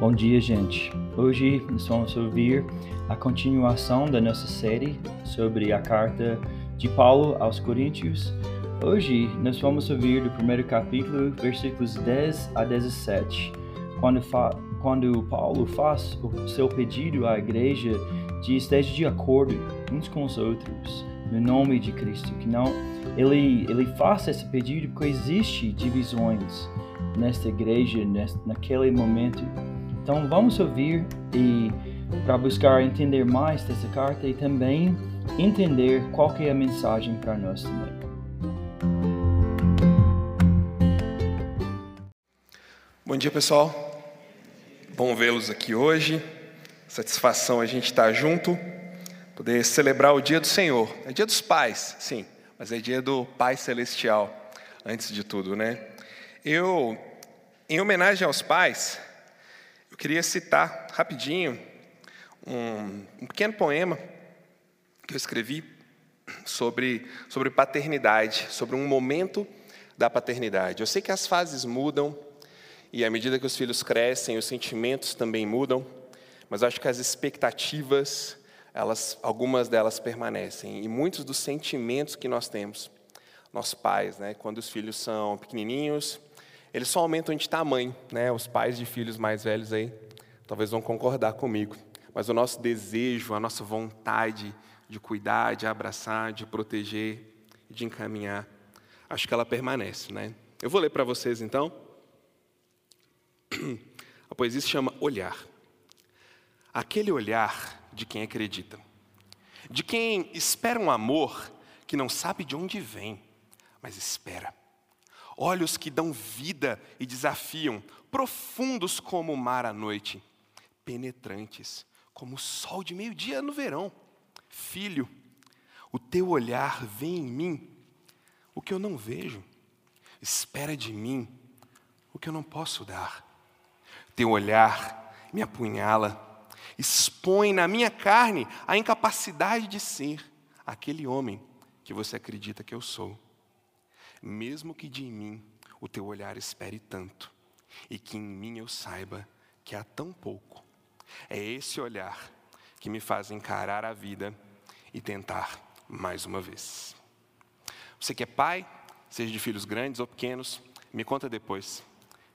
Bom dia, gente. Hoje nós vamos ouvir a continuação da nossa série sobre a carta de Paulo aos Coríntios. Hoje nós vamos ouvir do primeiro capítulo, versículos 10 a 17, quando, quando Paulo faz o seu pedido à igreja de esteja de acordo uns com os outros, no nome de Cristo, que não ele ele faça esse pedido porque existe divisões nesta igreja, naquele momento então vamos ouvir e para buscar entender mais dessa carta e também entender qual que é a mensagem para nós também. Bom dia, pessoal. Bom vê-los aqui hoje. Satisfação a gente estar junto, poder celebrar o dia do Senhor. É dia dos pais, sim, mas é dia do Pai Celestial, antes de tudo, né? Eu, em homenagem aos pais, queria citar rapidinho um, um pequeno poema que eu escrevi sobre, sobre paternidade, sobre um momento da paternidade. Eu sei que as fases mudam e à medida que os filhos crescem, os sentimentos também mudam, mas acho que as expectativas, elas, algumas delas permanecem. E muitos dos sentimentos que nós temos, nossos pais, né, quando os filhos são pequenininhos, eles só aumentam de tamanho, né? Os pais de filhos mais velhos aí talvez vão concordar comigo. Mas o nosso desejo, a nossa vontade de cuidar, de abraçar, de proteger, de encaminhar, acho que ela permanece, né? Eu vou ler para vocês então. A poesia se chama Olhar. Aquele olhar de quem acredita, de quem espera um amor que não sabe de onde vem, mas espera olhos que dão vida e desafiam, profundos como o mar à noite, penetrantes como o sol de meio-dia no verão. Filho, o teu olhar vê em mim o que eu não vejo, espera de mim o que eu não posso dar. Teu olhar me apunhala, expõe na minha carne a incapacidade de ser aquele homem que você acredita que eu sou mesmo que de mim o teu olhar espere tanto, e que em mim eu saiba que há tão pouco. É esse olhar que me faz encarar a vida e tentar mais uma vez. Você que é pai, seja de filhos grandes ou pequenos, me conta depois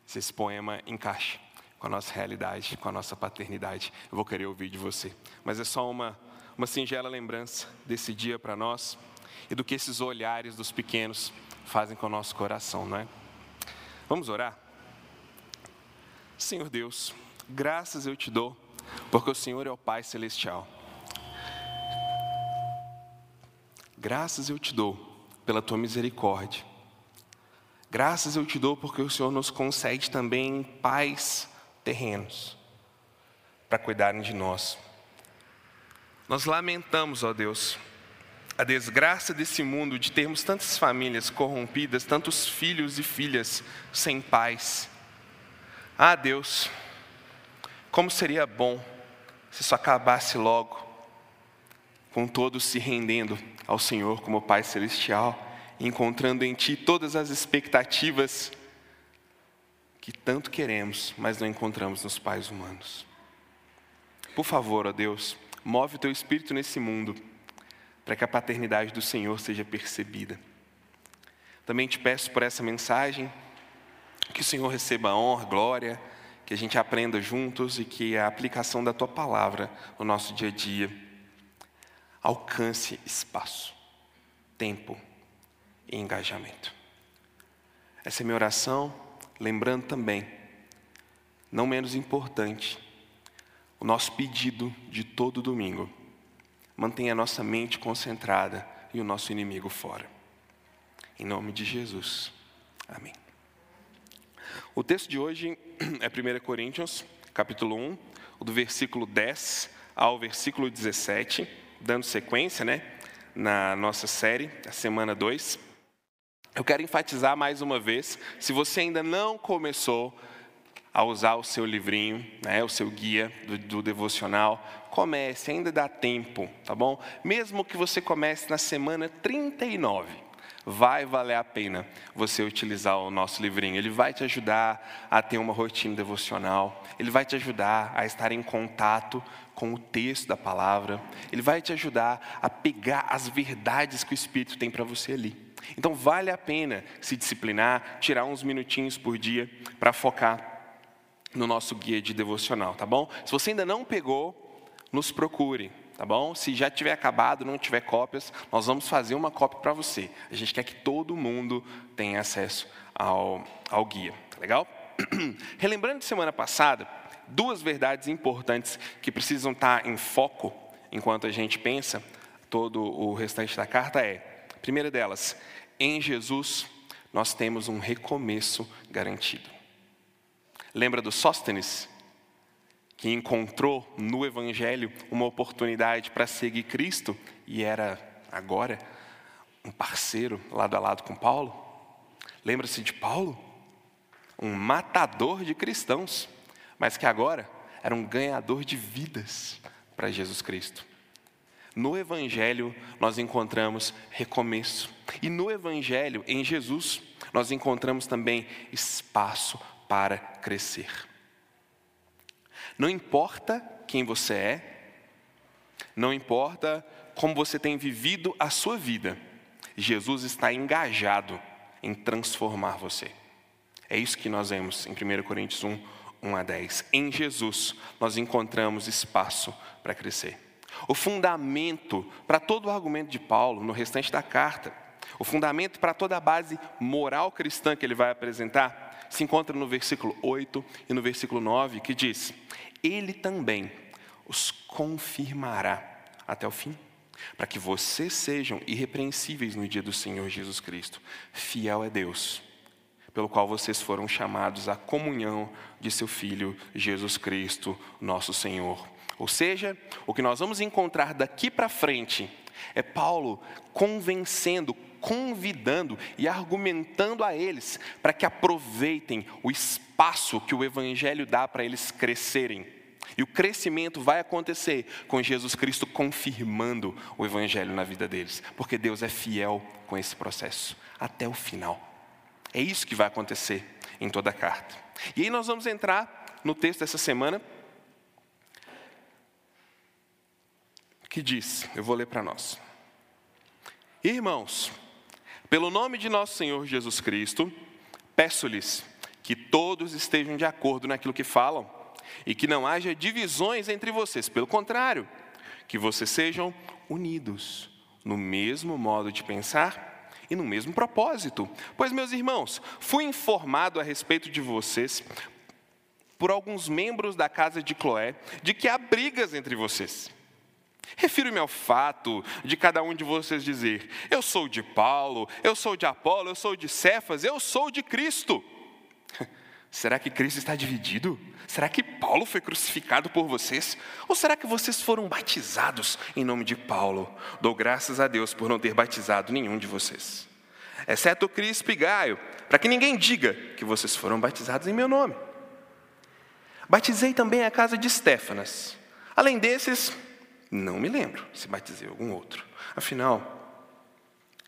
se esse poema encaixa com a nossa realidade, com a nossa paternidade. Eu vou querer ouvir de você. Mas é só uma, uma singela lembrança desse dia para nós e do que esses olhares dos pequenos fazem com o nosso coração, não é? Vamos orar? Senhor Deus, graças eu te dou, porque o Senhor é o Pai Celestial. Graças eu te dou pela tua misericórdia. Graças eu te dou porque o Senhor nos concede também pais terrenos para cuidarem de nós. Nós lamentamos, ó Deus, a desgraça desse mundo de termos tantas famílias corrompidas, tantos filhos e filhas sem pais. Ah, Deus, como seria bom se isso acabasse logo, com todos se rendendo ao Senhor como Pai Celestial, encontrando em Ti todas as expectativas que tanto queremos, mas não encontramos nos pais humanos. Por favor, ó Deus, move o Teu Espírito nesse mundo para que a paternidade do Senhor seja percebida. Também te peço por essa mensagem, que o Senhor receba honra, glória, que a gente aprenda juntos e que a aplicação da tua palavra no nosso dia a dia alcance espaço, tempo e engajamento. Essa é minha oração, lembrando também, não menos importante, o nosso pedido de todo domingo Mantenha a nossa mente concentrada e o nosso inimigo fora. Em nome de Jesus. Amém. O texto de hoje é 1 Coríntios, capítulo 1, do versículo 10 ao versículo 17, dando sequência, né, na nossa série, a semana 2. Eu quero enfatizar mais uma vez, se você ainda não começou a usar o seu livrinho, né, o seu guia do, do devocional, comece, ainda dá tempo, tá bom? Mesmo que você comece na semana 39, vai valer a pena você utilizar o nosso livrinho. Ele vai te ajudar a ter uma rotina devocional, ele vai te ajudar a estar em contato com o texto da palavra, ele vai te ajudar a pegar as verdades que o Espírito tem para você ali. Então vale a pena se disciplinar, tirar uns minutinhos por dia para focar no nosso guia de devocional, tá bom? Se você ainda não pegou, nos procure tá bom? Se já tiver acabado, não tiver cópias, nós vamos fazer uma cópia para você. A gente quer que todo mundo tenha acesso ao, ao guia, tá legal? Relembrando de semana passada, duas verdades importantes que precisam estar em foco enquanto a gente pensa todo o restante da carta é, a primeira delas, em Jesus nós temos um recomeço garantido. Lembra do Sóstenes? que encontrou no Evangelho uma oportunidade para seguir Cristo e era agora um parceiro lado a lado com Paulo. Lembra-se de Paulo? Um matador de cristãos, mas que agora era um ganhador de vidas para Jesus Cristo. No Evangelho, nós encontramos recomeço. E no Evangelho, em Jesus, nós encontramos também espaço para crescer. Não importa quem você é, não importa como você tem vivido a sua vida, Jesus está engajado em transformar você. É isso que nós vemos em 1 Coríntios 1, 1 a 10. Em Jesus, nós encontramos espaço para crescer. O fundamento para todo o argumento de Paulo no restante da carta, o fundamento para toda a base moral cristã que ele vai apresentar, se encontra no versículo 8 e no versículo 9, que diz: Ele também os confirmará até o fim, para que vocês sejam irrepreensíveis no dia do Senhor Jesus Cristo. Fiel é Deus, pelo qual vocês foram chamados à comunhão de seu Filho Jesus Cristo, nosso Senhor. Ou seja, o que nós vamos encontrar daqui para frente é Paulo convencendo, convidando e argumentando a eles para que aproveitem o espaço que o Evangelho dá para eles crescerem. E o crescimento vai acontecer com Jesus Cristo confirmando o Evangelho na vida deles, porque Deus é fiel com esse processo até o final. É isso que vai acontecer em toda a carta. E aí nós vamos entrar no texto dessa semana, que diz: eu vou ler para nós. Irmãos, pelo nome de nosso Senhor Jesus Cristo, peço-lhes que todos estejam de acordo naquilo que falam e que não haja divisões entre vocês. Pelo contrário, que vocês sejam unidos no mesmo modo de pensar e no mesmo propósito. Pois, meus irmãos, fui informado a respeito de vocês por alguns membros da casa de Cloé de que há brigas entre vocês. Refiro-me ao fato de cada um de vocês dizer: Eu sou de Paulo, eu sou de Apolo, eu sou de Cefas, eu sou de Cristo. Será que Cristo está dividido? Será que Paulo foi crucificado por vocês? Ou será que vocês foram batizados em nome de Paulo? Dou graças a Deus por não ter batizado nenhum de vocês, exceto Cristo e Gaio, para que ninguém diga que vocês foram batizados em meu nome. Batizei também a casa de Estéfanas. Além desses, não me lembro se batizei algum outro. Afinal,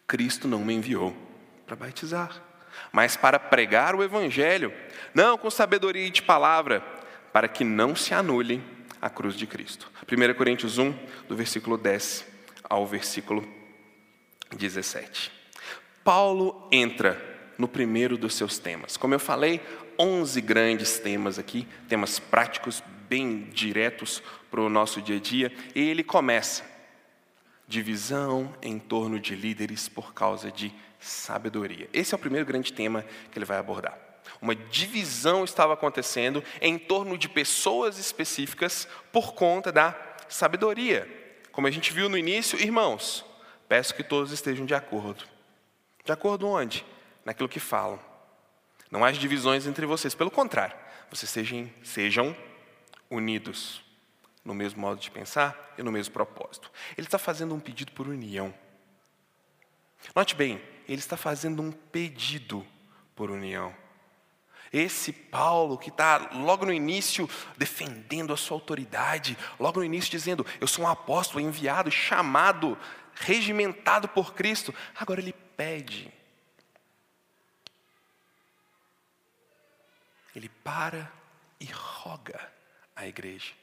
Cristo não me enviou para batizar, mas para pregar o Evangelho, não com sabedoria de palavra, para que não se anule a cruz de Cristo. 1 Coríntios 1, do versículo 10 ao versículo 17. Paulo entra no primeiro dos seus temas. Como eu falei, 11 grandes temas aqui, temas práticos, bem diretos para o nosso dia a dia, e ele começa: divisão em torno de líderes por causa de sabedoria. Esse é o primeiro grande tema que ele vai abordar. Uma divisão estava acontecendo em torno de pessoas específicas por conta da sabedoria. Como a gente viu no início, irmãos, peço que todos estejam de acordo. De acordo onde? Naquilo que falam. Não há divisões entre vocês, pelo contrário, vocês sejam, sejam unidos no mesmo modo de pensar e no mesmo propósito. Ele está fazendo um pedido por união. Note bem, ele está fazendo um pedido por união. Esse Paulo que está logo no início defendendo a sua autoridade, logo no início dizendo: Eu sou um apóstolo enviado, chamado, regimentado por Cristo. Agora ele pede. Ele para e roga à igreja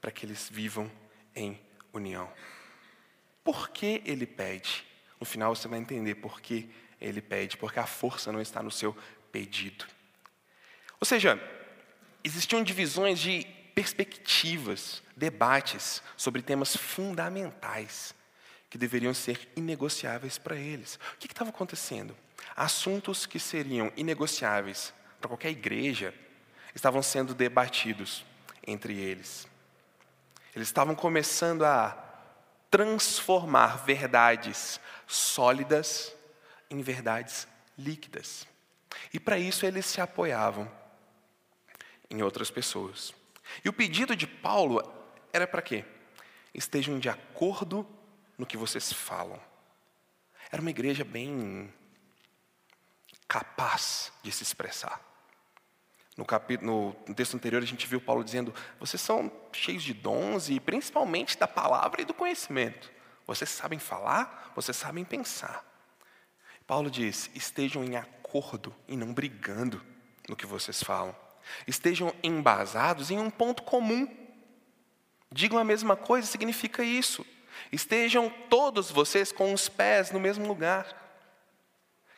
para que eles vivam em união. Por que ele pede? No final você vai entender por que ele pede, porque a força não está no seu pedido. Ou seja, existiam divisões de perspectivas, debates sobre temas fundamentais que deveriam ser inegociáveis para eles. O que estava acontecendo? Assuntos que seriam inegociáveis para qualquer igreja estavam sendo debatidos entre eles. Eles estavam começando a transformar verdades sólidas em verdades líquidas. E para isso eles se apoiavam em outras pessoas. E o pedido de Paulo era para quê? Estejam de acordo no que vocês falam. Era uma igreja bem capaz de se expressar. No, capítulo, no texto anterior a gente viu Paulo dizendo: vocês são cheios de dons e principalmente da palavra e do conhecimento. Vocês sabem falar, vocês sabem pensar. Paulo diz: estejam em acordo e não brigando no que vocês falam. Estejam embasados em um ponto comum. Digam a mesma coisa, significa isso. Estejam todos vocês com os pés no mesmo lugar.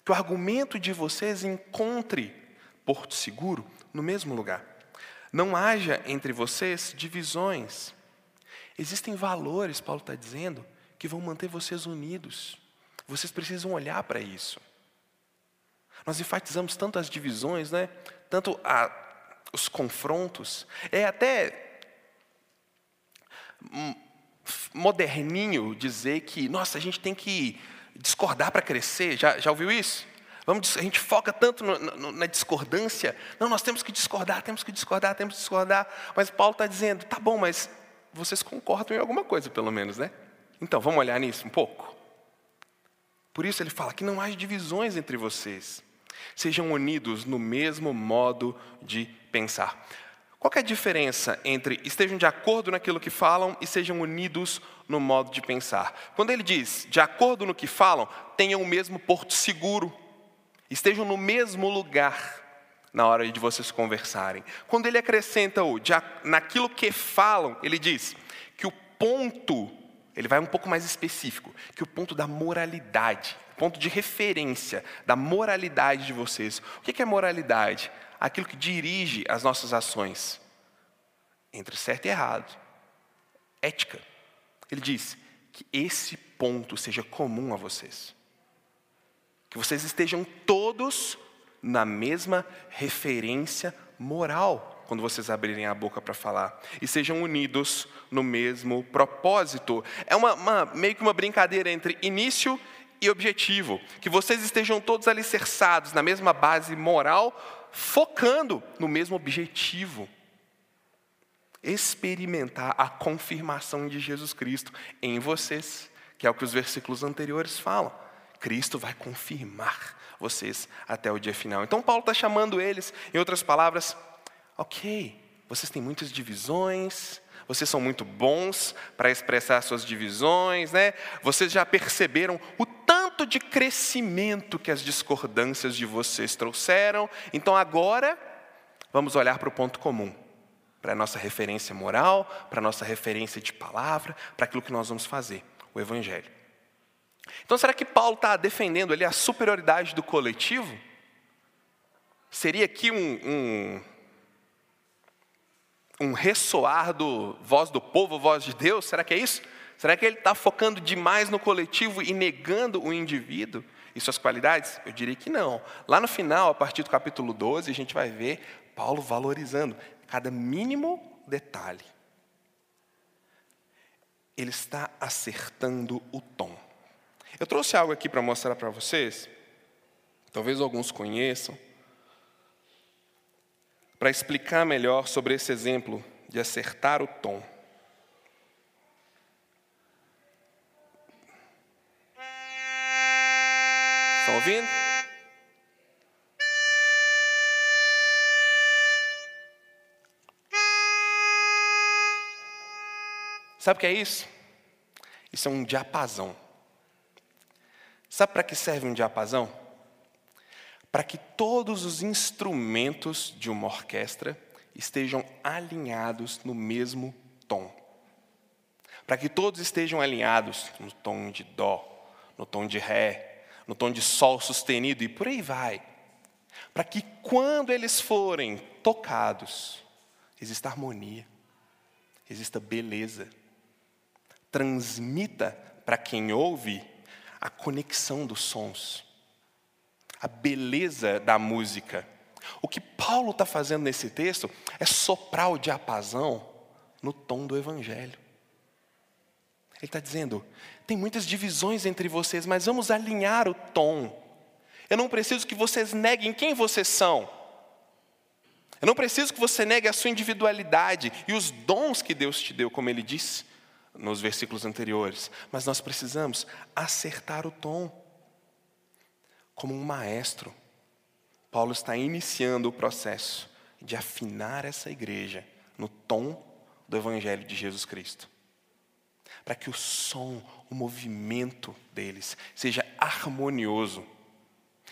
Que o argumento de vocês encontre porto seguro no mesmo lugar. Não haja entre vocês divisões. Existem valores, Paulo está dizendo, que vão manter vocês unidos. Vocês precisam olhar para isso. Nós enfatizamos tanto as divisões, né? tanto a, os confrontos. É até moderninho dizer que, nossa, a gente tem que discordar para crescer. Já, já ouviu isso? Vamos, a gente foca tanto no, no, na discordância. Não, nós temos que discordar, temos que discordar, temos que discordar. Mas Paulo está dizendo, tá bom, mas vocês concordam em alguma coisa, pelo menos, né? Então, vamos olhar nisso um pouco? Por isso ele fala que não haja divisões entre vocês. Sejam unidos no mesmo modo de pensar. Qual é a diferença entre estejam de acordo naquilo que falam e sejam unidos no modo de pensar? Quando ele diz de acordo no que falam, tenham o mesmo porto seguro, estejam no mesmo lugar na hora de vocês conversarem. Quando ele acrescenta o naquilo que falam, ele diz que o ponto ele vai um pouco mais específico, que o ponto da moralidade, ponto de referência da moralidade de vocês. O que é moralidade? Aquilo que dirige as nossas ações entre certo e errado. Ética. Ele diz que esse ponto seja comum a vocês. Que vocês estejam todos na mesma referência moral quando vocês abrirem a boca para falar. E sejam unidos no mesmo propósito. É uma, uma, meio que uma brincadeira entre início e objetivo. Que vocês estejam todos alicerçados na mesma base moral, focando no mesmo objetivo. Experimentar a confirmação de Jesus Cristo em vocês, que é o que os versículos anteriores falam. Cristo vai confirmar vocês até o dia final. Então, Paulo está chamando eles, em outras palavras, ok, vocês têm muitas divisões, vocês são muito bons para expressar suas divisões, né? Vocês já perceberam o tanto de crescimento que as discordâncias de vocês trouxeram. Então agora vamos olhar para o ponto comum, para a nossa referência moral, para a nossa referência de palavra, para aquilo que nós vamos fazer, o Evangelho. Então será que Paulo está defendendo ali a superioridade do coletivo? Seria aqui um, um um ressoar do voz do povo, voz de Deus? Será que é isso? Será que ele está focando demais no coletivo e negando o indivíduo e suas qualidades? Eu diria que não. Lá no final, a partir do capítulo 12, a gente vai ver Paulo valorizando cada mínimo detalhe. Ele está acertando o tom. Eu trouxe algo aqui para mostrar para vocês, talvez alguns conheçam, para explicar melhor sobre esse exemplo de acertar o tom. Estão ouvindo? Sabe o que é isso? Isso é um diapasão. Sabe para que serve um diapasão? Para que todos os instrumentos de uma orquestra estejam alinhados no mesmo tom. Para que todos estejam alinhados no tom de dó, no tom de ré, no tom de sol sustenido e por aí vai. Para que quando eles forem tocados, exista harmonia, exista beleza. Transmita para quem ouve a conexão dos sons, a beleza da música. O que Paulo está fazendo nesse texto é soprar o diapasão no tom do Evangelho. Ele está dizendo: tem muitas divisões entre vocês, mas vamos alinhar o tom. Eu não preciso que vocês neguem quem vocês são. Eu não preciso que você negue a sua individualidade e os dons que Deus te deu, como ele disse nos versículos anteriores, mas nós precisamos acertar o tom. Como um maestro, Paulo está iniciando o processo de afinar essa igreja no tom do Evangelho de Jesus Cristo. Para que o som, o movimento deles seja harmonioso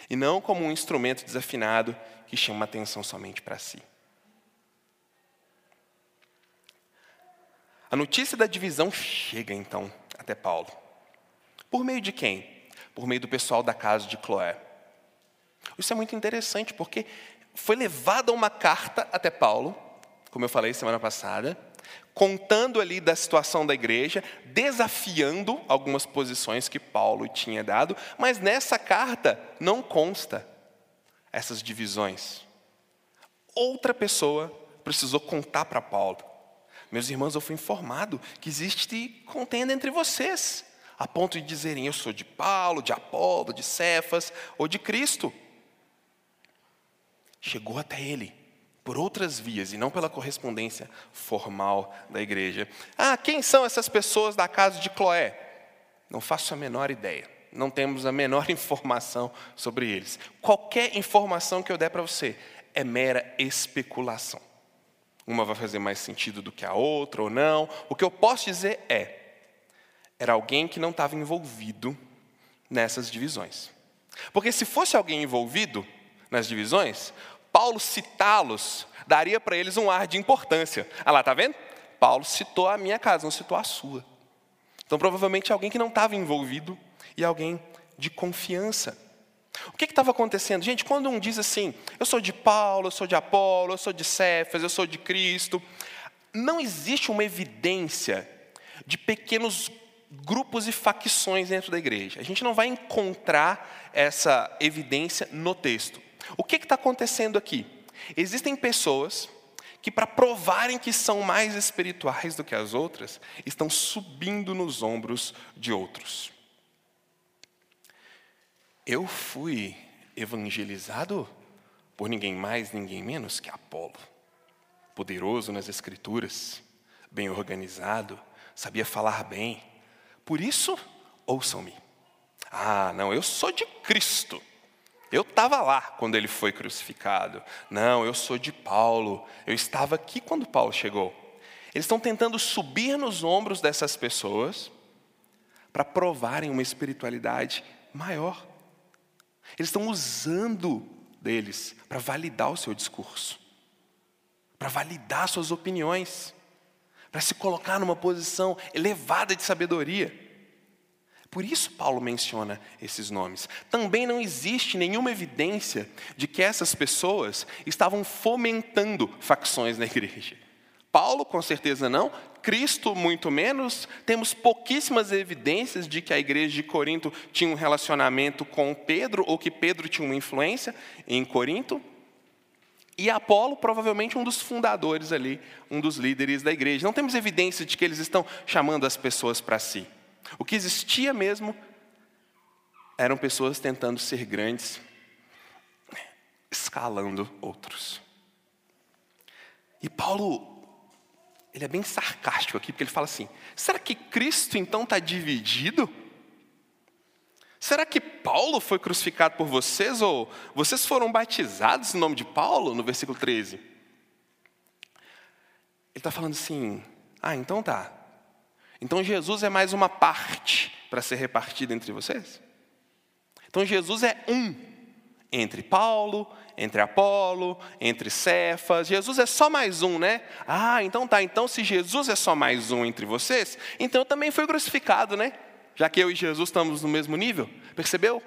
e não como um instrumento desafinado que chama atenção somente para si. A notícia da divisão chega então até Paulo. Por meio de quem? Por meio do pessoal da casa de Cloé. Isso é muito interessante porque foi levada uma carta até Paulo, como eu falei semana passada, contando ali da situação da igreja, desafiando algumas posições que Paulo tinha dado, mas nessa carta não consta essas divisões. Outra pessoa precisou contar para Paulo. Meus irmãos, eu fui informado que existe contenda entre vocês, a ponto de dizerem eu sou de Paulo, de Apolo, de Cefas ou de Cristo. Chegou até ele por outras vias e não pela correspondência formal da igreja. Ah, quem são essas pessoas da casa de Cloé? Não faço a menor ideia. Não temos a menor informação sobre eles. Qualquer informação que eu der para você é mera especulação. Uma vai fazer mais sentido do que a outra ou não. O que eu posso dizer é: era alguém que não estava envolvido nessas divisões. Porque se fosse alguém envolvido nas divisões, Paulo citá-los daria para eles um ar de importância. Ah lá, está vendo? Paulo citou a minha casa, não citou a sua. Então, provavelmente, alguém que não estava envolvido e alguém de confiança. O que estava acontecendo? Gente, quando um diz assim, eu sou de Paulo, eu sou de Apolo, eu sou de Cefas, eu sou de Cristo, não existe uma evidência de pequenos grupos e facções dentro da igreja. A gente não vai encontrar essa evidência no texto. O que está acontecendo aqui? Existem pessoas que, para provarem que são mais espirituais do que as outras, estão subindo nos ombros de outros. Eu fui evangelizado por ninguém mais, ninguém menos que Apolo. Poderoso nas escrituras, bem organizado, sabia falar bem. Por isso, ouçam-me. Ah, não, eu sou de Cristo. Eu estava lá quando ele foi crucificado. Não, eu sou de Paulo. Eu estava aqui quando Paulo chegou. Eles estão tentando subir nos ombros dessas pessoas para provarem uma espiritualidade maior. Eles estão usando deles para validar o seu discurso, para validar suas opiniões, para se colocar numa posição elevada de sabedoria. Por isso Paulo menciona esses nomes. Também não existe nenhuma evidência de que essas pessoas estavam fomentando facções na igreja. Paulo, com certeza não, Cristo, muito menos. Temos pouquíssimas evidências de que a igreja de Corinto tinha um relacionamento com Pedro, ou que Pedro tinha uma influência em Corinto. E Apolo, provavelmente um dos fundadores ali, um dos líderes da igreja. Não temos evidência de que eles estão chamando as pessoas para si. O que existia mesmo eram pessoas tentando ser grandes, escalando outros. E Paulo ele é bem sarcástico aqui, porque ele fala assim: será que Cristo então está dividido? Será que Paulo foi crucificado por vocês ou vocês foram batizados em nome de Paulo? No versículo 13. Ele está falando assim: ah, então tá. Então Jesus é mais uma parte para ser repartida entre vocês? Então Jesus é um entre Paulo, entre Apolo, entre Cefas. Jesus é só mais um, né? Ah, então tá. Então, se Jesus é só mais um entre vocês, então também fui crucificado, né? Já que eu e Jesus estamos no mesmo nível. Percebeu?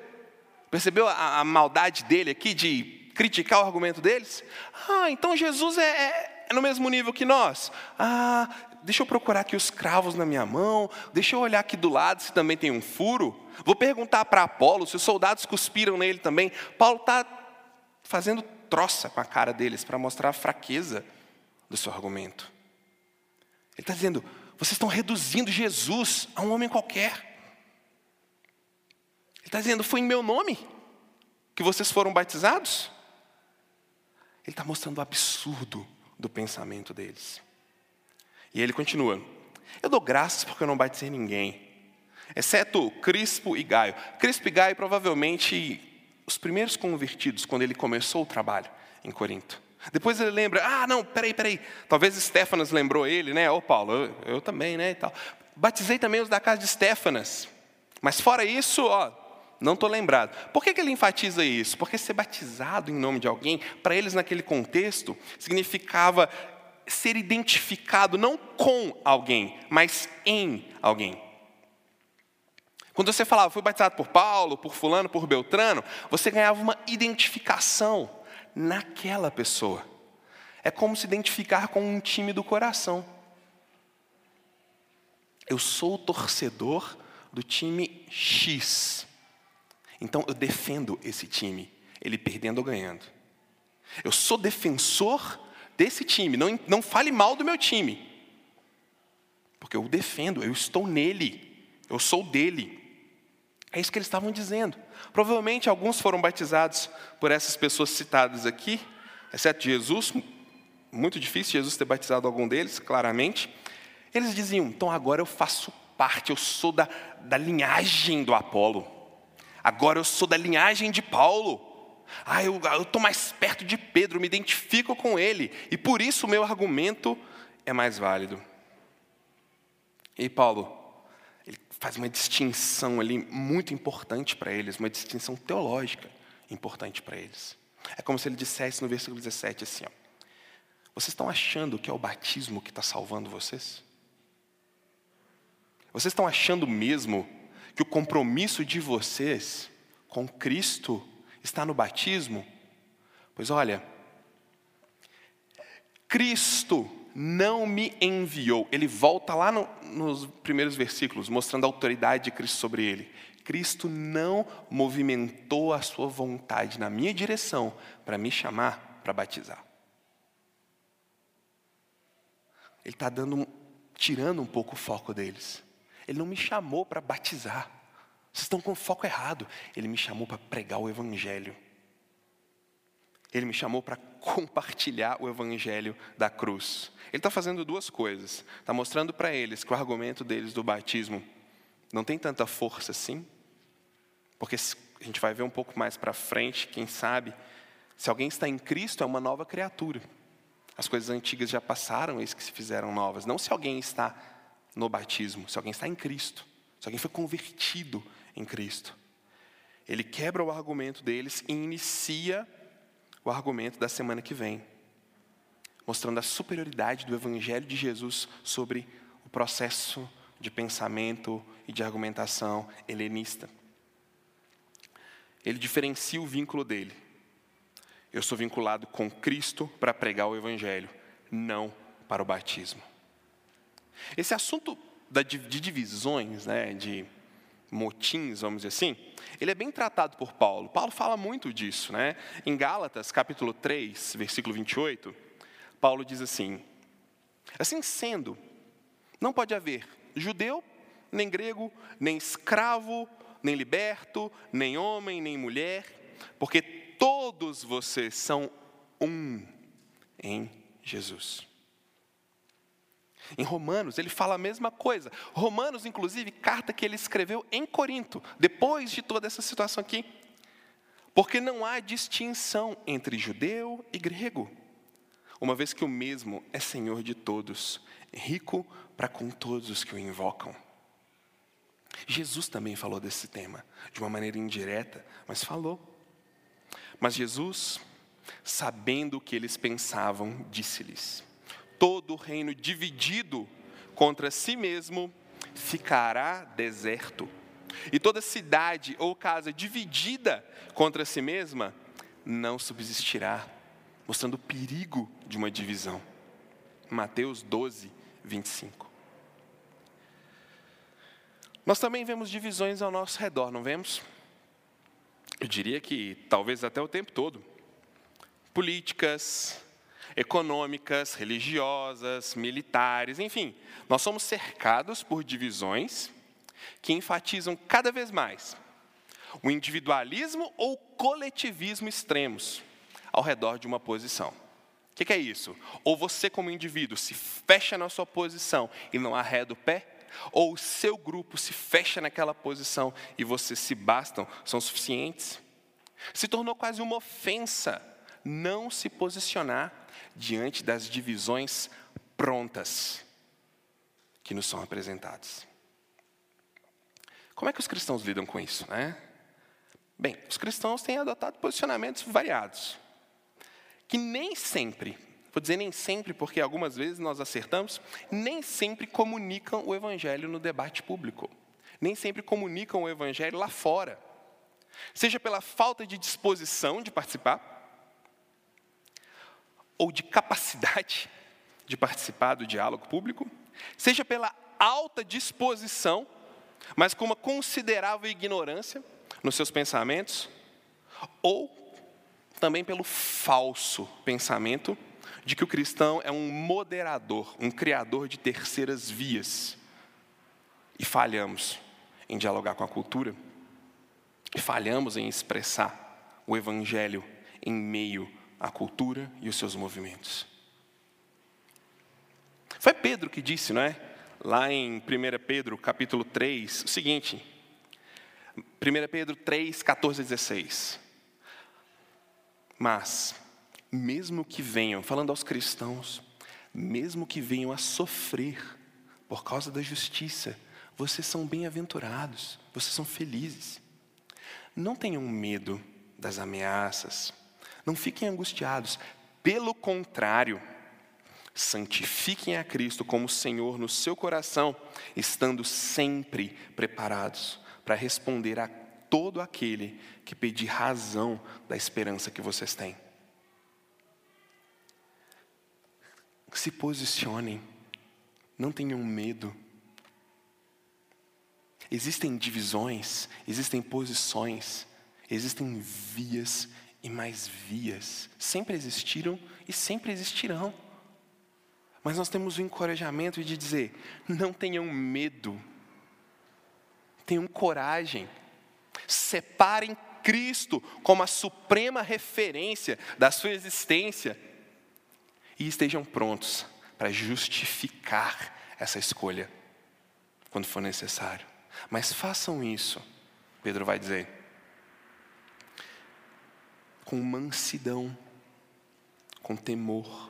Percebeu a, a maldade dele aqui de criticar o argumento deles? Ah, então Jesus é, é, é no mesmo nível que nós. Ah, deixa eu procurar aqui os cravos na minha mão, deixa eu olhar aqui do lado se também tem um furo. Vou perguntar para Apolo se os soldados cuspiram nele também. Paulo está fazendo troça com a cara deles para mostrar a fraqueza do seu argumento. Ele está dizendo: vocês estão reduzindo Jesus a um homem qualquer. Ele está dizendo: foi em meu nome que vocês foram batizados? Ele está mostrando o absurdo do pensamento deles. E ele continua: Eu dou graças porque eu não batizei ninguém, exceto Crispo e Gaio. Crispo e Gaio, provavelmente, os primeiros convertidos quando ele começou o trabalho em Corinto. Depois ele lembra: Ah, não, peraí, peraí. Talvez Stefanas lembrou ele, né? Ô Paulo, eu, eu também, né? E tal. Batizei também os da casa de Stefanas. Mas fora isso, ó, não estou lembrado. Por que, que ele enfatiza isso? Porque ser batizado em nome de alguém, para eles naquele contexto, significava ser identificado não com alguém, mas em alguém. Quando você falava, fui batizado por Paulo, por Fulano, por Beltrano, você ganhava uma identificação naquela pessoa. É como se identificar com um time do coração. Eu sou o torcedor do time X. Então eu defendo esse time, ele perdendo ou ganhando. Eu sou defensor desse time, não, não fale mal do meu time, porque eu o defendo, eu estou nele, eu sou dele. É isso que eles estavam dizendo. Provavelmente alguns foram batizados por essas pessoas citadas aqui, exceto Jesus, muito difícil Jesus ter batizado algum deles, claramente. Eles diziam: então agora eu faço parte, eu sou da, da linhagem do Apolo. Agora eu sou da linhagem de Paulo. Ah, eu estou mais perto de Pedro, me identifico com ele. E por isso o meu argumento é mais válido. E Paulo, faz uma distinção ali muito importante para eles, uma distinção teológica importante para eles. É como se ele dissesse no versículo 17 assim: ó, Vocês estão achando que é o batismo que está salvando vocês? Vocês estão achando mesmo que o compromisso de vocês com Cristo está no batismo? Pois olha, Cristo não me enviou. Ele volta lá no, nos primeiros versículos, mostrando a autoridade de Cristo sobre ele. Cristo não movimentou a sua vontade na minha direção para me chamar para batizar. Ele está dando, tirando um pouco o foco deles. Ele não me chamou para batizar. Vocês estão com o foco errado. Ele me chamou para pregar o Evangelho. Ele me chamou para compartilhar o Evangelho da cruz. Ele está fazendo duas coisas. Está mostrando para eles que o argumento deles do batismo não tem tanta força assim. Porque a gente vai ver um pouco mais para frente, quem sabe, se alguém está em Cristo, é uma nova criatura. As coisas antigas já passaram, eis que se fizeram novas. Não se alguém está no batismo, se alguém está em Cristo, se alguém foi convertido em Cristo. Ele quebra o argumento deles e inicia o argumento da semana que vem, mostrando a superioridade do Evangelho de Jesus sobre o processo de pensamento e de argumentação helenista. Ele diferencia o vínculo dele. Eu sou vinculado com Cristo para pregar o Evangelho, não para o batismo. Esse assunto de divisões, né, de motins, vamos dizer assim, ele é bem tratado por Paulo. Paulo fala muito disso. Né? Em Gálatas, capítulo 3, versículo 28, Paulo diz assim: Assim sendo, não pode haver judeu, nem grego, nem escravo, nem liberto, nem homem, nem mulher, porque todos vocês são um em Jesus. Em Romanos, ele fala a mesma coisa. Romanos, inclusive, carta que ele escreveu em Corinto, depois de toda essa situação aqui. Porque não há distinção entre judeu e grego, uma vez que o mesmo é Senhor de todos, rico para com todos os que o invocam. Jesus também falou desse tema, de uma maneira indireta, mas falou. Mas Jesus, sabendo o que eles pensavam, disse-lhes: Todo reino dividido contra si mesmo ficará deserto, e toda cidade ou casa dividida contra si mesma não subsistirá, mostrando o perigo de uma divisão. Mateus 12, 25. Nós também vemos divisões ao nosso redor, não vemos? Eu diria que talvez até o tempo todo. Políticas, econômicas, religiosas, militares, enfim, nós somos cercados por divisões que enfatizam cada vez mais o individualismo ou coletivismo extremos ao redor de uma posição. O que, é isso? Ou você, como indivíduo, se fecha na sua posição e não arreda o pé, ou o seu grupo se fecha naquela posição e você se bastam, são suficientes. Se tornou quase uma ofensa não se posicionar diante das divisões prontas que nos são apresentadas. Como é que os cristãos lidam com isso, né? Bem, os cristãos têm adotado posicionamentos variados, que nem sempre Vou dizer nem sempre, porque algumas vezes nós acertamos, nem sempre comunicam o Evangelho no debate público. Nem sempre comunicam o Evangelho lá fora. Seja pela falta de disposição de participar, ou de capacidade de participar do diálogo público, seja pela alta disposição, mas com uma considerável ignorância nos seus pensamentos, ou também pelo falso pensamento de que o cristão é um moderador, um criador de terceiras vias. E falhamos em dialogar com a cultura, e falhamos em expressar o evangelho em meio à cultura e os seus movimentos. Foi Pedro que disse, não é? Lá em 1 Pedro, capítulo 3, o seguinte: 1 Pedro 3, 14 e 16. Mas mesmo que venham, falando aos cristãos, mesmo que venham a sofrer por causa da justiça, vocês são bem-aventurados, vocês são felizes. Não tenham medo das ameaças, não fiquem angustiados, pelo contrário, santifiquem a Cristo como Senhor no seu coração, estando sempre preparados para responder a todo aquele que pedir razão da esperança que vocês têm. Se posicionem, não tenham medo. Existem divisões, existem posições, existem vias e mais vias. Sempre existiram e sempre existirão. Mas nós temos o encorajamento de dizer: não tenham medo, tenham coragem, separem Cristo como a suprema referência da sua existência e estejam prontos para justificar essa escolha quando for necessário. Mas façam isso, Pedro vai dizer, com mansidão, com temor,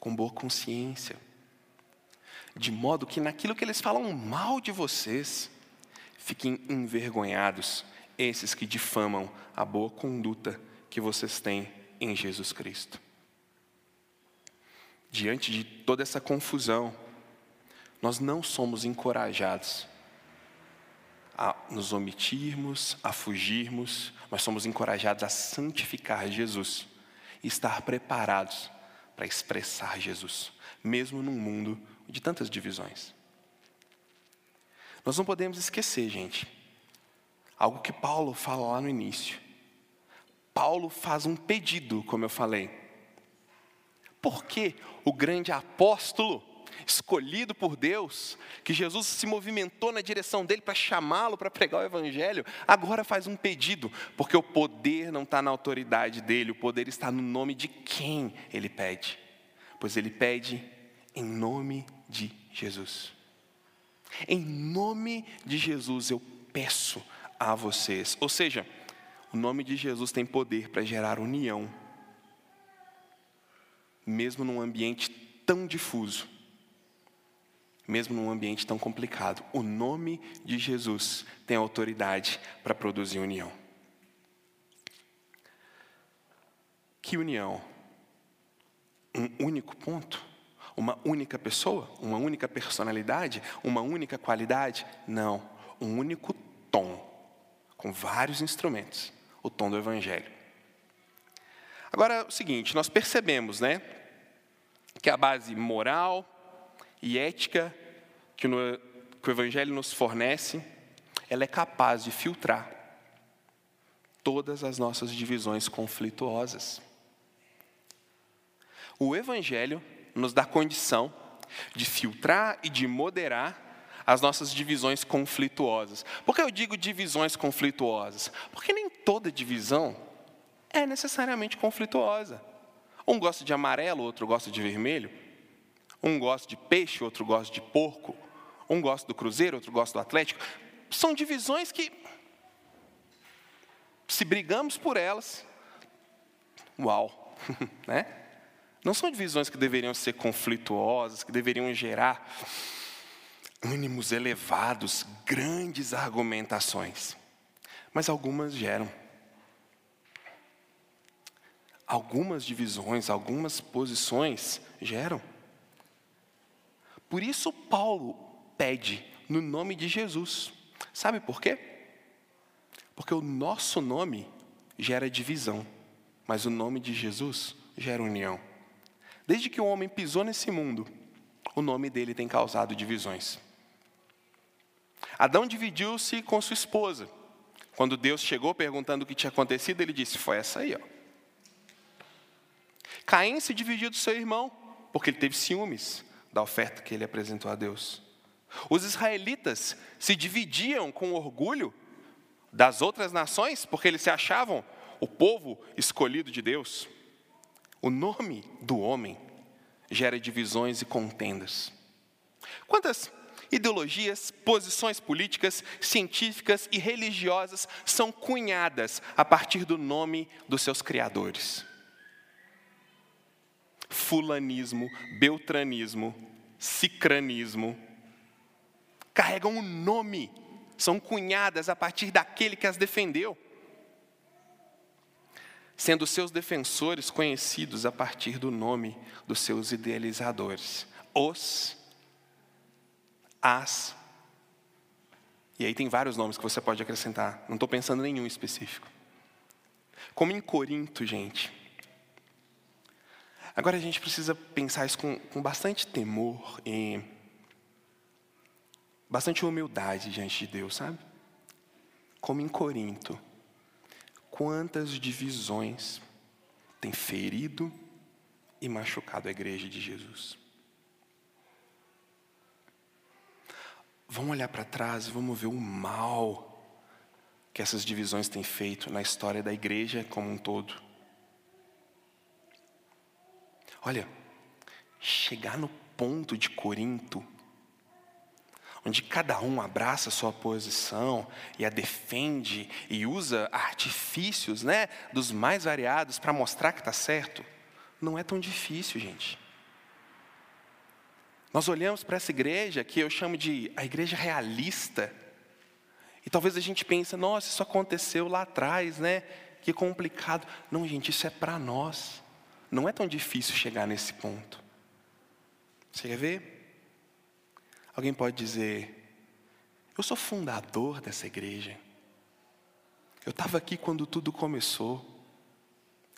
com boa consciência, de modo que naquilo que eles falam mal de vocês, fiquem envergonhados esses que difamam a boa conduta que vocês têm em Jesus Cristo. Diante de toda essa confusão, nós não somos encorajados a nos omitirmos, a fugirmos, mas somos encorajados a santificar Jesus e estar preparados para expressar Jesus, mesmo num mundo de tantas divisões. Nós não podemos esquecer, gente, algo que Paulo fala lá no início. Paulo faz um pedido, como eu falei. Por que o grande apóstolo, escolhido por Deus, que Jesus se movimentou na direção dele para chamá-lo para pregar o Evangelho, agora faz um pedido, porque o poder não está na autoridade dele, o poder está no nome de quem ele pede. Pois ele pede em nome de Jesus. Em nome de Jesus eu peço a vocês. Ou seja, o nome de Jesus tem poder para gerar união mesmo num ambiente tão difuso. Mesmo num ambiente tão complicado. O nome de Jesus tem autoridade para produzir união. Que união? Um único ponto? Uma única pessoa? Uma única personalidade? Uma única qualidade? Não. Um único tom, com vários instrumentos o tom do Evangelho. Agora, é o seguinte, nós percebemos, né, que a base moral e ética que, no, que o Evangelho nos fornece, ela é capaz de filtrar todas as nossas divisões conflituosas. O Evangelho nos dá condição de filtrar e de moderar as nossas divisões conflituosas. Por que eu digo divisões conflituosas? Porque nem toda divisão é necessariamente conflituosa. Um gosta de amarelo, outro gosta de vermelho. Um gosta de peixe, outro gosta de porco. Um gosta do Cruzeiro, outro gosta do Atlético. São divisões que, se brigamos por elas, uau, né? Não são divisões que deveriam ser conflituosas, que deveriam gerar ânimos elevados, grandes argumentações. Mas algumas geram. Algumas divisões, algumas posições geram. Por isso, Paulo pede no nome de Jesus. Sabe por quê? Porque o nosso nome gera divisão, mas o nome de Jesus gera união. Desde que o homem pisou nesse mundo, o nome dele tem causado divisões. Adão dividiu-se com sua esposa. Quando Deus chegou perguntando o que tinha acontecido, ele disse: Foi essa aí, ó. Caim se dividiu do seu irmão, porque ele teve ciúmes da oferta que ele apresentou a Deus. Os israelitas se dividiam com orgulho das outras nações, porque eles se achavam o povo escolhido de Deus. O nome do homem gera divisões e contendas. Quantas ideologias, posições políticas, científicas e religiosas são cunhadas a partir do nome dos seus criadores. Fulanismo, beltranismo, cicranismo, carregam um nome, são cunhadas a partir daquele que as defendeu, sendo seus defensores conhecidos a partir do nome dos seus idealizadores, os as. E aí tem vários nomes que você pode acrescentar, não estou pensando em nenhum específico. Como em Corinto, gente. Agora a gente precisa pensar isso com, com bastante temor e bastante humildade diante de Deus, sabe? Como em Corinto. Quantas divisões tem ferido e machucado a igreja de Jesus? Vamos olhar para trás e vamos ver o mal que essas divisões têm feito na história da igreja como um todo. Olha, chegar no ponto de Corinto, onde cada um abraça a sua posição e a defende e usa artifícios, né, dos mais variados para mostrar que está certo, não é tão difícil, gente. Nós olhamos para essa igreja que eu chamo de a igreja realista. E talvez a gente pense, nossa, isso aconteceu lá atrás, né? Que complicado. Não, gente, isso é para nós. Não é tão difícil chegar nesse ponto. Você quer ver? Alguém pode dizer, eu sou fundador dessa igreja. Eu estava aqui quando tudo começou.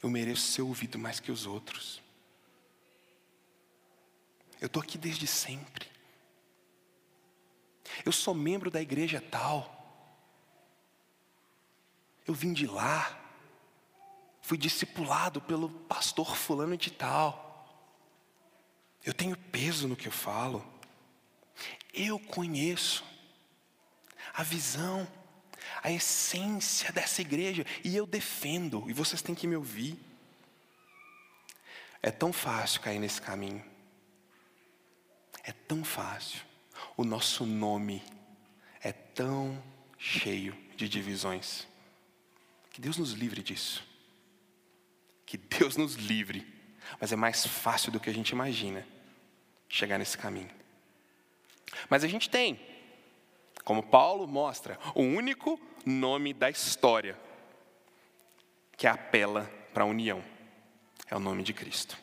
Eu mereço ser ouvido mais que os outros. Eu estou aqui desde sempre. Eu sou membro da igreja tal. Eu vim de lá. Fui discipulado pelo pastor fulano de tal. Eu tenho peso no que eu falo. Eu conheço a visão, a essência dessa igreja e eu defendo, e vocês têm que me ouvir. É tão fácil cair nesse caminho. É tão fácil. O nosso nome é tão cheio de divisões. Que Deus nos livre disso. Que Deus nos livre. Mas é mais fácil do que a gente imagina chegar nesse caminho. Mas a gente tem, como Paulo mostra, o único nome da história que apela para a união. É o nome de Cristo.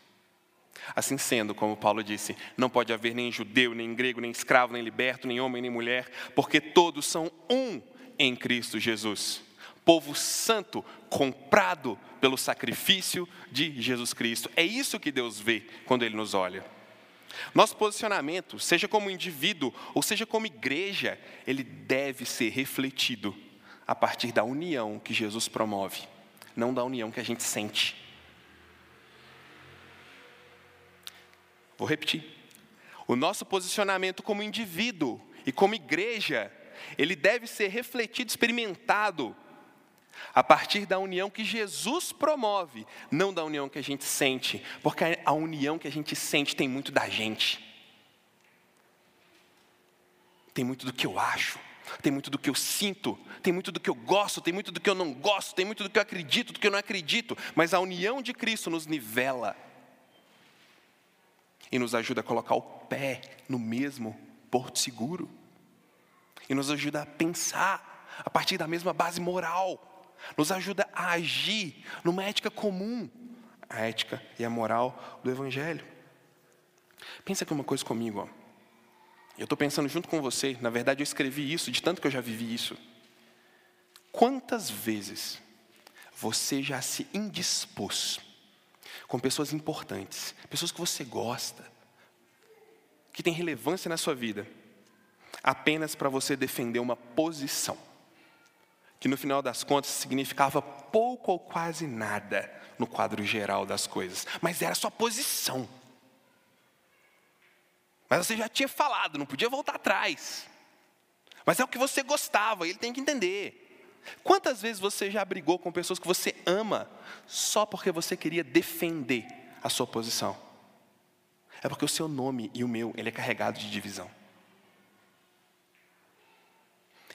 Assim sendo, como Paulo disse, não pode haver nem judeu, nem grego, nem escravo, nem liberto, nem homem, nem mulher, porque todos são um em Cristo Jesus. Povo santo, comprado pelo sacrifício de Jesus Cristo. É isso que Deus vê quando Ele nos olha. Nosso posicionamento, seja como indivíduo ou seja como igreja, ele deve ser refletido a partir da união que Jesus promove, não da união que a gente sente. Vou repetir. O nosso posicionamento como indivíduo e como igreja, ele deve ser refletido, experimentado a partir da união que Jesus promove, não da união que a gente sente, porque a união que a gente sente tem muito da gente, tem muito do que eu acho, tem muito do que eu sinto, tem muito do que eu gosto, tem muito do que eu não gosto, tem muito do que eu acredito, do que eu não acredito, mas a união de Cristo nos nivela e nos ajuda a colocar o pé no mesmo porto seguro, e nos ajuda a pensar a partir da mesma base moral nos ajuda a agir numa ética comum, a ética e a moral do Evangelho. Pensa aqui uma coisa comigo, ó. Eu estou pensando junto com você, na verdade eu escrevi isso, de tanto que eu já vivi isso. Quantas vezes você já se indispôs com pessoas importantes, pessoas que você gosta, que têm relevância na sua vida, apenas para você defender uma posição? Que no final das contas significava pouco ou quase nada no quadro geral das coisas, mas era sua posição. Mas você já tinha falado, não podia voltar atrás. Mas é o que você gostava, ele tem que entender. Quantas vezes você já brigou com pessoas que você ama só porque você queria defender a sua posição? É porque o seu nome e o meu, ele é carregado de divisão.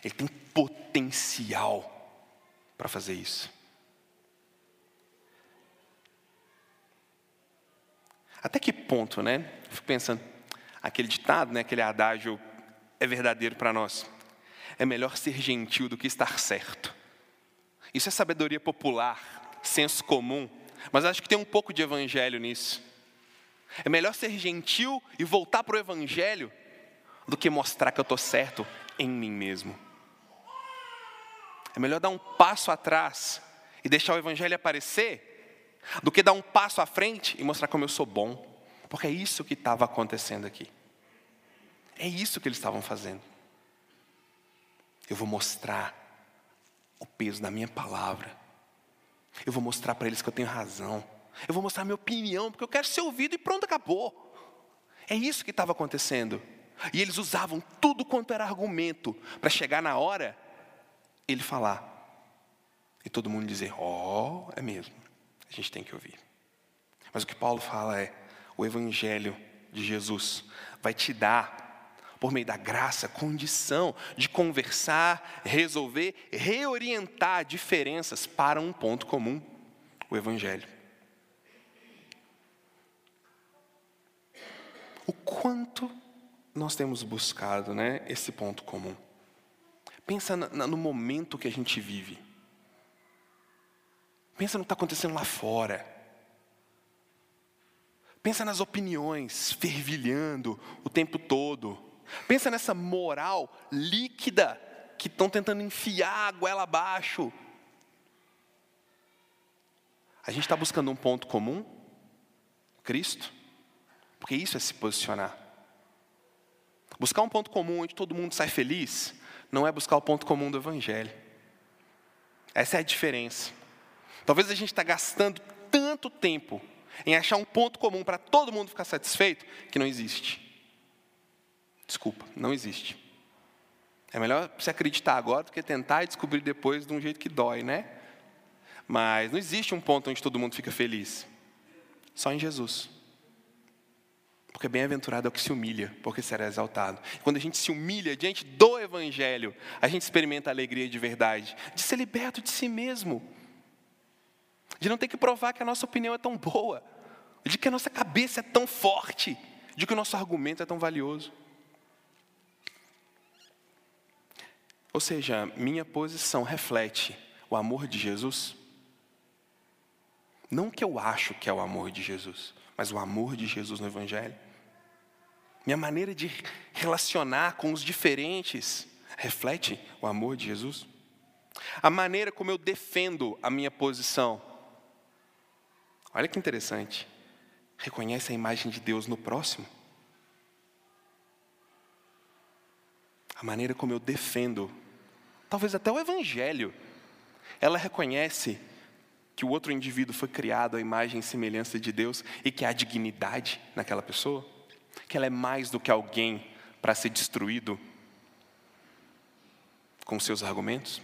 Ele tem potencial para fazer isso. Até que ponto, né? Fico pensando, aquele ditado, né, aquele adágio é verdadeiro para nós. É melhor ser gentil do que estar certo. Isso é sabedoria popular, senso comum, mas acho que tem um pouco de evangelho nisso. É melhor ser gentil e voltar para o evangelho do que mostrar que eu estou certo em mim mesmo. É melhor dar um passo atrás e deixar o Evangelho aparecer, do que dar um passo à frente e mostrar como eu sou bom. Porque é isso que estava acontecendo aqui. É isso que eles estavam fazendo. Eu vou mostrar o peso da minha palavra. Eu vou mostrar para eles que eu tenho razão. Eu vou mostrar a minha opinião, porque eu quero ser ouvido e pronto, acabou. É isso que estava acontecendo. E eles usavam tudo quanto era argumento para chegar na hora ele falar. E todo mundo dizer, ó, oh, é mesmo. A gente tem que ouvir. Mas o que Paulo fala é: o Evangelho de Jesus vai te dar, por meio da graça, condição de conversar, resolver, reorientar diferenças para um ponto comum: o Evangelho. O quanto nós temos buscado né, esse ponto comum. Pensa no momento que a gente vive. Pensa no que está acontecendo lá fora. Pensa nas opiniões fervilhando o tempo todo. Pensa nessa moral líquida que estão tentando enfiar a goela abaixo. A gente está buscando um ponto comum? Cristo? Porque isso é se posicionar. Buscar um ponto comum onde todo mundo sai feliz não é buscar o ponto comum do Evangelho. Essa é a diferença. Talvez a gente está gastando tanto tempo em achar um ponto comum para todo mundo ficar satisfeito que não existe. Desculpa, não existe. É melhor você acreditar agora do que tentar e descobrir depois de um jeito que dói, né? Mas não existe um ponto onde todo mundo fica feliz. Só em Jesus. Porque bem-aventurado é o que se humilha, porque será exaltado. Quando a gente se humilha diante do Evangelho, a gente experimenta a alegria de verdade, de ser liberto de si mesmo, de não ter que provar que a nossa opinião é tão boa, de que a nossa cabeça é tão forte, de que o nosso argumento é tão valioso. Ou seja, minha posição reflete o amor de Jesus? Não o que eu acho que é o amor de Jesus, mas o amor de Jesus no Evangelho. Minha maneira de relacionar com os diferentes reflete o amor de Jesus? A maneira como eu defendo a minha posição. Olha que interessante. Reconhece a imagem de Deus no próximo? A maneira como eu defendo, talvez até o Evangelho, ela reconhece que o outro indivíduo foi criado à imagem e semelhança de Deus e que há dignidade naquela pessoa? Que ela é mais do que alguém para ser destruído com seus argumentos?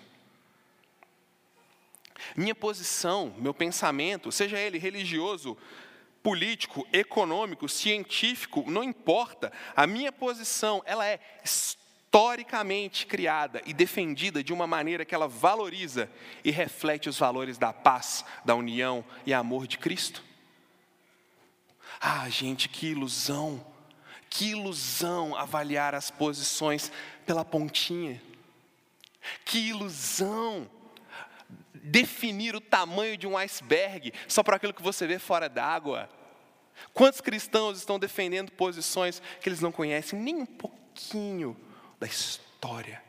Minha posição, meu pensamento, seja ele religioso, político, econômico, científico, não importa, a minha posição, ela é historicamente criada e defendida de uma maneira que ela valoriza e reflete os valores da paz, da união e amor de Cristo? Ah, gente, que ilusão! Que ilusão avaliar as posições pela pontinha. Que ilusão definir o tamanho de um iceberg só por aquilo que você vê fora d'água. Quantos cristãos estão defendendo posições que eles não conhecem nem um pouquinho da história,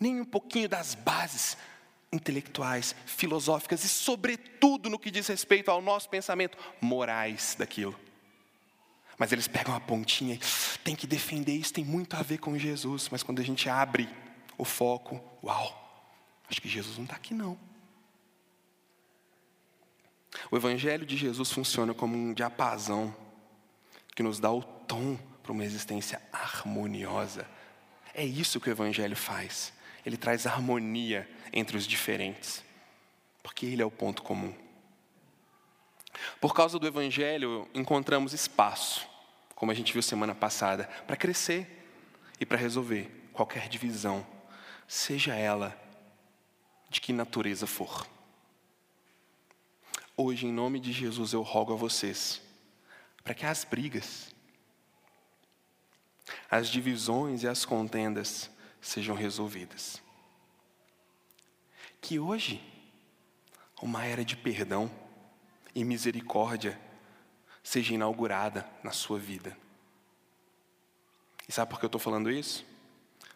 nem um pouquinho das bases intelectuais, filosóficas e, sobretudo, no que diz respeito ao nosso pensamento, morais daquilo. Mas eles pegam a pontinha e tem que defender isso, tem muito a ver com Jesus. Mas quando a gente abre o foco, uau, acho que Jesus não está aqui não. O Evangelho de Jesus funciona como um diapasão que nos dá o tom para uma existência harmoniosa. É isso que o Evangelho faz. Ele traz harmonia entre os diferentes, porque ele é o ponto comum. Por causa do Evangelho, encontramos espaço, como a gente viu semana passada, para crescer e para resolver qualquer divisão, seja ela de que natureza for. Hoje, em nome de Jesus, eu rogo a vocês, para que as brigas, as divisões e as contendas sejam resolvidas. Que hoje, uma era de perdão, e misericórdia seja inaugurada na sua vida. E sabe por que eu estou falando isso?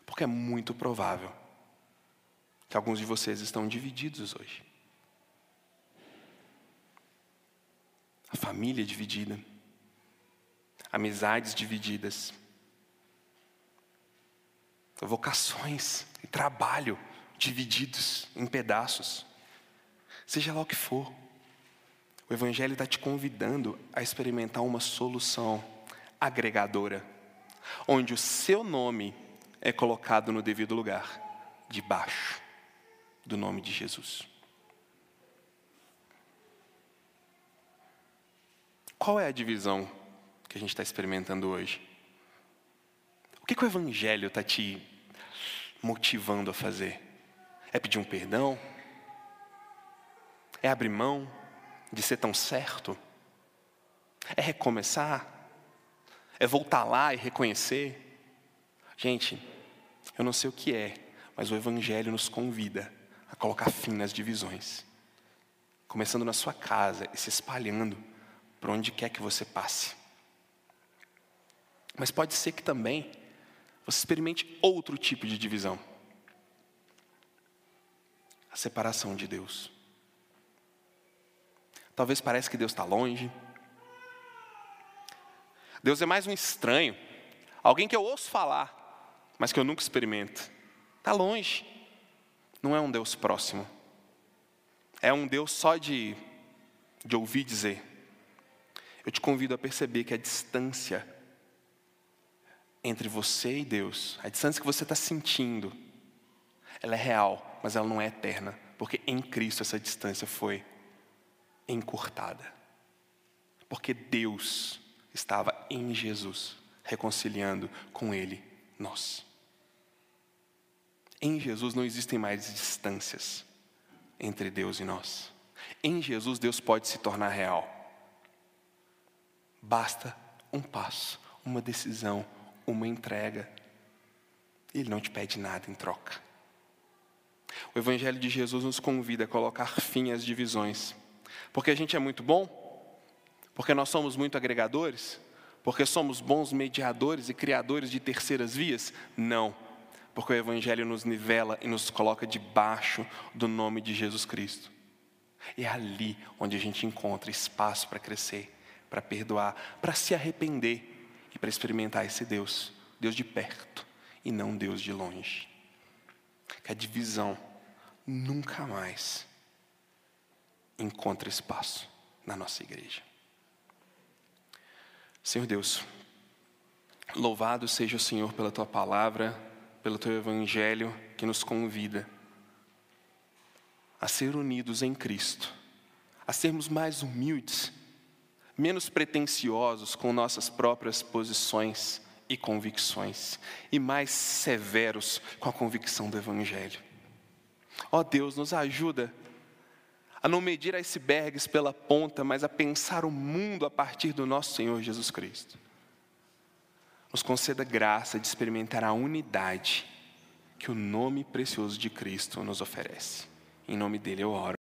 Porque é muito provável que alguns de vocês estão divididos hoje. A família dividida, amizades divididas, vocações e trabalho divididos em pedaços, seja lá o que for. O Evangelho está te convidando a experimentar uma solução agregadora, onde o seu nome é colocado no devido lugar, debaixo do nome de Jesus. Qual é a divisão que a gente está experimentando hoje? O que, que o Evangelho está te motivando a fazer? É pedir um perdão? É abrir mão? De ser tão certo? É recomeçar? É voltar lá e reconhecer? Gente, eu não sei o que é, mas o Evangelho nos convida a colocar fim nas divisões. Começando na sua casa e se espalhando por onde quer que você passe. Mas pode ser que também você experimente outro tipo de divisão a separação de Deus. Talvez pareça que Deus está longe. Deus é mais um estranho, alguém que eu ouço falar, mas que eu nunca experimento. Está longe. Não é um Deus próximo. É um Deus só de, de ouvir dizer. Eu te convido a perceber que a distância entre você e Deus, a distância que você está sentindo, ela é real, mas ela não é eterna, porque em Cristo essa distância foi encurtada. Porque Deus estava em Jesus, reconciliando com Ele nós. Em Jesus não existem mais distâncias entre Deus e nós. Em Jesus, Deus pode se tornar real. Basta um passo, uma decisão, uma entrega. Ele não te pede nada em troca. O Evangelho de Jesus nos convida a colocar fim às divisões. Porque a gente é muito bom? Porque nós somos muito agregadores? Porque somos bons mediadores e criadores de terceiras vias? Não. Porque o Evangelho nos nivela e nos coloca debaixo do nome de Jesus Cristo. É ali onde a gente encontra espaço para crescer, para perdoar, para se arrepender e para experimentar esse Deus, Deus de perto e não Deus de longe. Que a divisão nunca mais encontra espaço na nossa igreja. Senhor Deus, louvado seja o Senhor pela tua palavra, pelo teu evangelho que nos convida a ser unidos em Cristo, a sermos mais humildes, menos pretensiosos com nossas próprias posições e convicções, e mais severos com a convicção do Evangelho. Ó oh Deus, nos ajuda a não medir icebergs pela ponta, mas a pensar o mundo a partir do nosso Senhor Jesus Cristo. Nos conceda graça de experimentar a unidade que o nome precioso de Cristo nos oferece. Em nome dele eu oro.